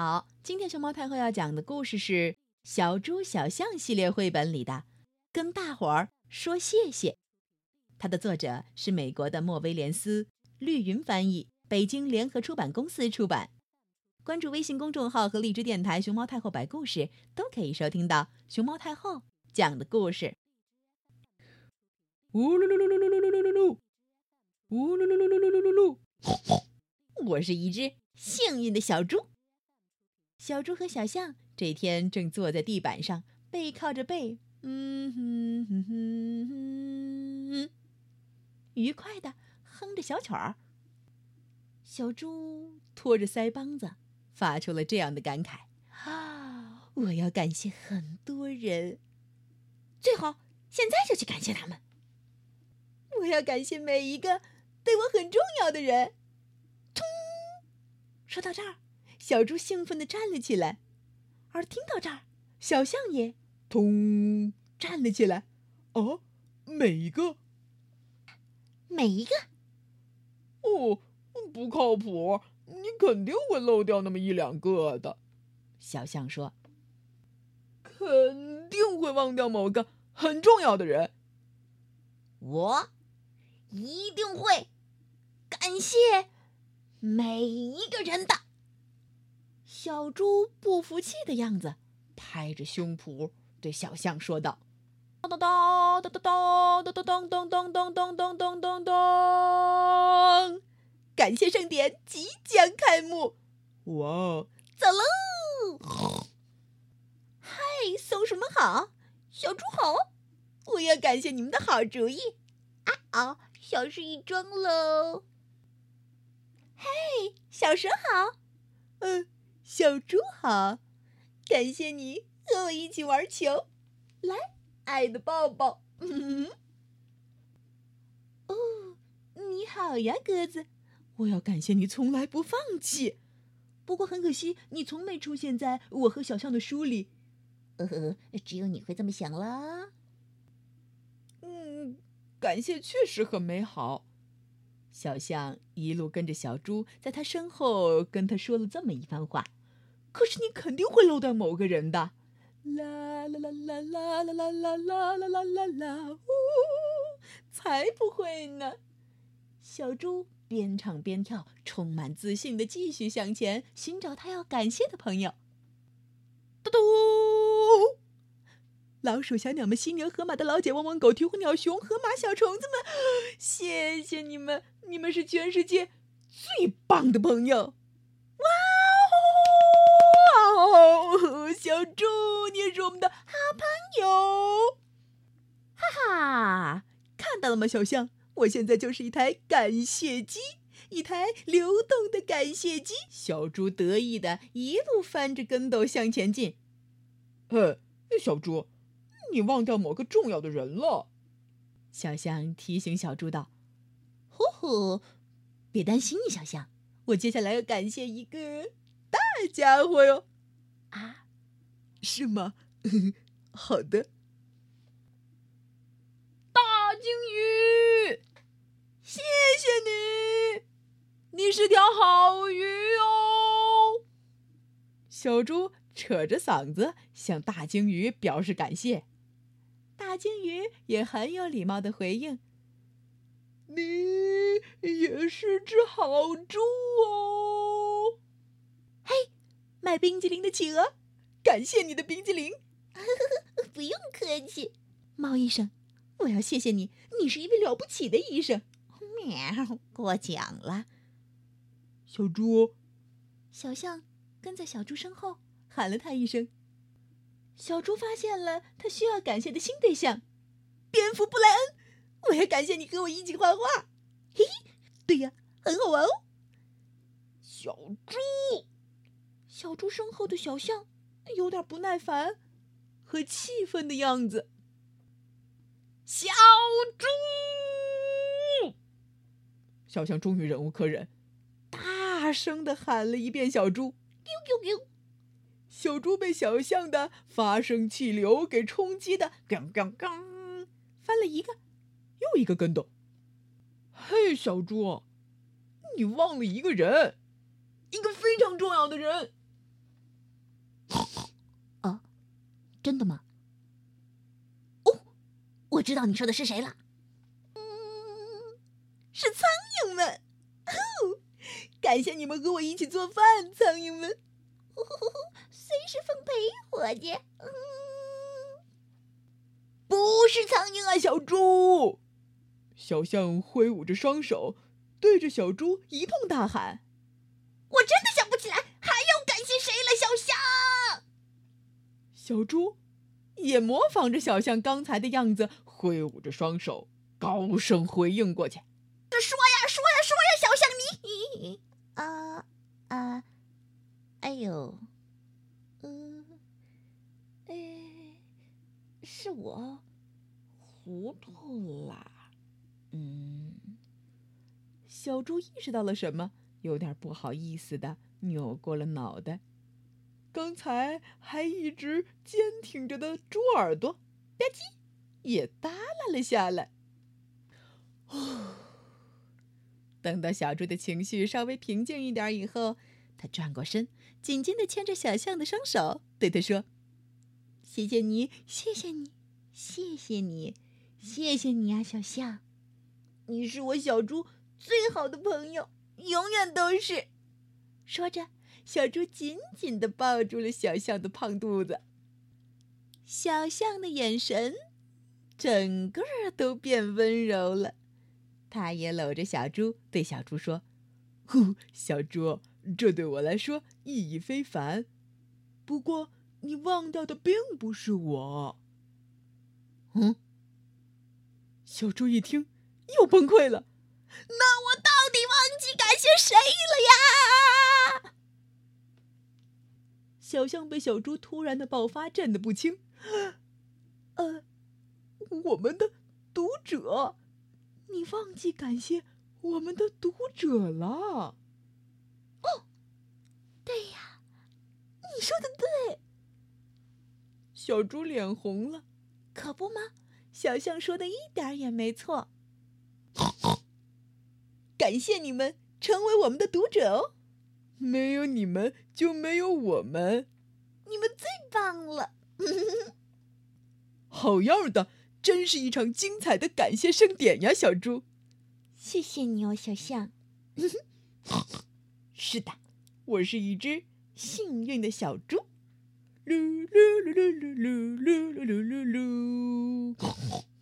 好，今天熊猫太后要讲的故事是《小猪小象》系列绘本里的《跟大伙儿说谢谢》。它的作者是美国的莫威廉斯，绿云翻译，北京联合出版公司出版。关注微信公众号和荔枝电台“熊猫太后”摆故事，都可以收听到熊猫太后讲的故事。呜噜噜噜噜噜噜噜噜噜，呜噜噜噜噜噜噜噜噜。我是一只幸运的小猪。小猪和小象这天正坐在地板上，背靠着背，嗯哼哼哼哼，愉快的哼着小曲儿。小猪托着腮帮子，发出了这样的感慨：“啊，我要感谢很多人，最好现在就去感谢他们。我要感谢每一个对我很重要的人。”冲！说到这儿。小猪兴奋地站了起来，而听到这儿，小象也通站了起来。哦，每一个，每一个，哦，不靠谱！你肯定会漏掉那么一两个的。小象说：“肯定会忘掉某个很重要的人。我一定会感谢每一个人的。”小猪不服气的样子，拍着胸脯对小象说道：“当当当当当当当当当当当当当当当当！感谢盛典即将开幕，哇，走喽！嗨，松鼠们好，小猪好，我要感谢你们的好主意。啊哦，小事一桩喽。嘿，小蛇好，嗯。”小猪好，感谢你和我一起玩球，来，爱的抱抱。嗯 哦，你好呀，鸽子，我要感谢你从来不放弃。不过很可惜，你从没出现在我和小象的书里。呃呵，只有你会这么想啦。嗯，感谢确实很美好。小象一路跟着小猪，在他身后跟他说了这么一番话。可是你肯定会漏掉某个人的，啦啦啦啦啦啦啦啦啦啦啦啦啦！呜，才不会呢！小猪边唱边跳，充满自信的继续向前，寻找他要感谢的朋友。嘟嘟！老鼠、小鸟们、犀牛、河马的老姐、汪汪狗、鹈鹕、鸟熊、河马、小虫子们，谢谢你们！你们是全世界最棒的朋友！哇哦，小猪，你也是我们的好朋友，哈哈！看到了吗，小象？我现在就是一台感谢机，一台流动的感谢机。小猪得意的一路翻着跟斗向前进。嘿，小猪，你忘掉某个重要的人了。小象提醒小猪道：“呼呼，别担心，小象，我接下来要感谢一个大家伙哟。”啊，是吗？好的。大鲸鱼，谢谢你，你是条好鱼哦。小猪扯着嗓子向大鲸鱼表示感谢，大鲸鱼也很有礼貌的回应：“你也是只好猪哦。”嘿卖冰激凌的企鹅，感谢你的冰激凌。不用客气，猫医生，我要谢谢你，你是一位了不起的医生。喵，过奖了。小猪，小象跟在小猪身后喊了他一声。小猪发现了他需要感谢的新对象——蝙蝠布莱恩。我要感谢你和我一起画画。嘿嘿，对呀，很好玩哦。小猪。小猪身后的小象有点不耐烦和气愤的样子。小猪，小象终于忍无可忍，大声的喊了一遍：“小猪！”呦呦呦！小猪被小象的发声气流给冲击的，刚刚刚翻了一个又一个跟斗。嘿，小猪，你忘了一个人，一个非常重要的人。真的吗？哦，我知道你说的是谁了。嗯，是苍蝇们。感谢你们和我一起做饭，苍蝇们。随时奉陪，伙计。嗯，不是苍蝇啊，小猪。小象挥舞着双手，对着小猪一通大喊：“我真的想不起来还要感谢谁了，小象。”小猪也模仿着小象刚才的样子，挥舞着双手，高声回应过去：“说呀，说呀，说呀，小象你……啊啊，哎呦，嗯，哎，是我糊涂啦。”嗯，小猪意识到了什么，有点不好意思的扭过了脑袋。刚才还一直坚挺着的猪耳朵，吧唧，也耷拉了下来。哦，等到小猪的情绪稍微平静一点以后，他转过身，紧紧的牵着小象的双手，对他说：“谢谢你，谢谢你，谢谢你，谢谢你啊，小象。”你是我小猪最好的朋友，永远都是。说着，小猪紧紧的抱住了小象的胖肚子。小象的眼神整个都变温柔了，他也搂着小猪，对小猪说：“呼，小猪，这对我来说意义非凡。不过，你忘掉的并不是我。”嗯，小猪一听。又崩溃了，那我到底忘记感谢谁了呀？小象被小猪突然的爆发震得不轻。呃，我们的读者，你忘记感谢我们的读者了？哦，对呀，你说的对。小猪脸红了，可不吗？小象说的一点也没错。感谢你们成为我们的读者哦，没有你们就没有我们，你们最棒了！好样的，真是一场精彩的感谢盛典呀，小猪！谢谢你哦，小象。是的，我是一只幸运的小猪。噜噜噜噜噜噜噜噜噜噜。